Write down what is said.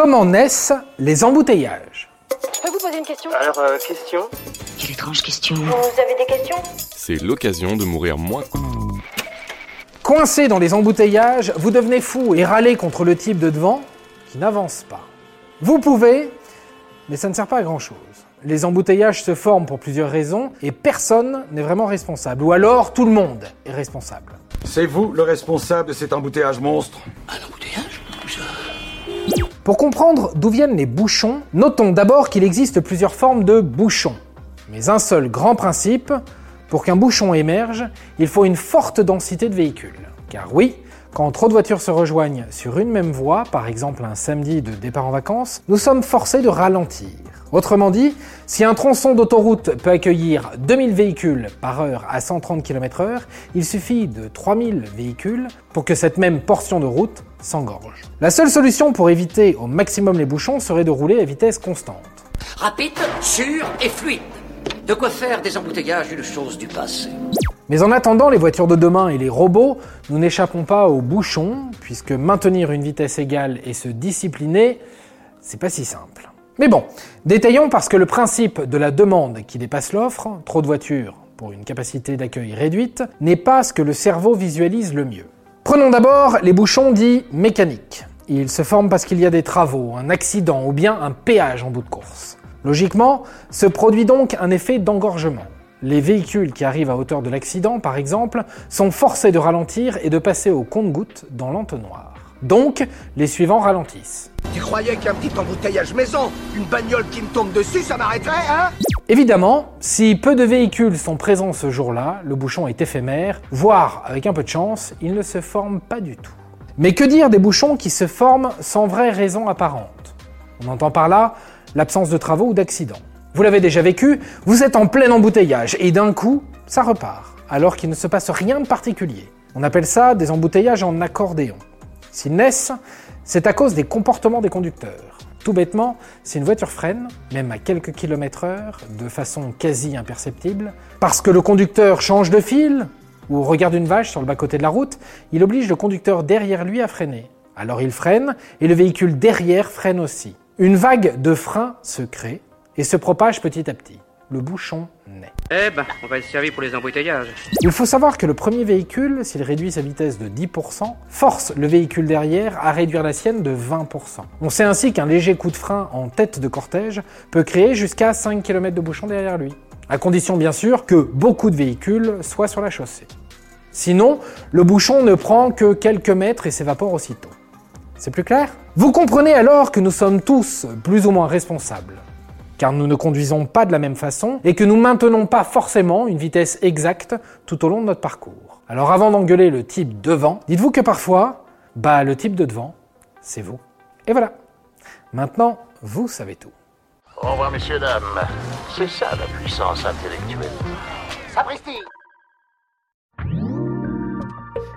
Comment naissent les embouteillages Je peux vous poser une question Alors, euh, question Quelle étrange question. Vous avez des questions C'est l'occasion de mourir moins. Coincé dans les embouteillages, vous devenez fou et râlez contre le type de devant qui n'avance pas. Vous pouvez, mais ça ne sert pas à grand chose. Les embouteillages se forment pour plusieurs raisons et personne n'est vraiment responsable. Ou alors tout le monde est responsable. C'est vous le responsable de cet embouteillage monstre? Pour comprendre d'où viennent les bouchons, notons d'abord qu'il existe plusieurs formes de bouchons. Mais un seul grand principe, pour qu'un bouchon émerge, il faut une forte densité de véhicules. Car oui, quand trop de voitures se rejoignent sur une même voie, par exemple un samedi de départ en vacances, nous sommes forcés de ralentir. Autrement dit, si un tronçon d'autoroute peut accueillir 2000 véhicules par heure à 130 km/h, il suffit de 3000 véhicules pour que cette même portion de route s'engorge. La seule solution pour éviter au maximum les bouchons serait de rouler à vitesse constante. Rapide, sûr et fluide. De quoi faire des embouteillages une chose du passé. Mais en attendant les voitures de demain et les robots, nous n'échappons pas aux bouchons, puisque maintenir une vitesse égale et se discipliner, c'est pas si simple. Mais bon, détaillons parce que le principe de la demande qui dépasse l'offre, trop de voitures pour une capacité d'accueil réduite, n'est pas ce que le cerveau visualise le mieux. Prenons d'abord les bouchons dits mécaniques. Ils se forment parce qu'il y a des travaux, un accident ou bien un péage en bout de course. Logiquement, se produit donc un effet d'engorgement. Les véhicules qui arrivent à hauteur de l'accident, par exemple, sont forcés de ralentir et de passer au compte-gouttes dans l'entonnoir. Donc, les suivants ralentissent. Tu qu'un petit embouteillage maison, une bagnole qui me tombe dessus, ça m'arrêterait, hein Évidemment, si peu de véhicules sont présents ce jour-là, le bouchon est éphémère, voire avec un peu de chance, il ne se forme pas du tout. Mais que dire des bouchons qui se forment sans vraie raison apparente? On entend par là l'absence de travaux ou d'accidents. Vous l'avez déjà vécu, vous êtes en plein embouteillage et d'un coup, ça repart, alors qu'il ne se passe rien de particulier. On appelle ça des embouteillages en accordéon. S'ils naissent, c'est à cause des comportements des conducteurs. Tout bêtement, si une voiture freine, même à quelques kilomètres heure, de façon quasi imperceptible, parce que le conducteur change de fil ou regarde une vache sur le bas-côté de la route, il oblige le conducteur derrière lui à freiner. Alors il freine et le véhicule derrière freine aussi. Une vague de frein se crée et se propage petit à petit. Le bouchon naît. Eh ben, on va être servi pour les embouteillages. Il faut savoir que le premier véhicule, s'il réduit sa vitesse de 10%, force le véhicule derrière à réduire la sienne de 20%. On sait ainsi qu'un léger coup de frein en tête de cortège peut créer jusqu'à 5 km de bouchon derrière lui. À condition bien sûr que beaucoup de véhicules soient sur la chaussée. Sinon, le bouchon ne prend que quelques mètres et s'évapore aussitôt. C'est plus clair? Vous comprenez alors que nous sommes tous plus ou moins responsables car nous ne conduisons pas de la même façon et que nous maintenons pas forcément une vitesse exacte tout au long de notre parcours. Alors avant d'engueuler le type devant, dites-vous que parfois, bah le type de devant, c'est vous. Et voilà. Maintenant, vous savez tout. Au revoir, messieurs, dames. C'est ça la puissance intellectuelle. Sapristi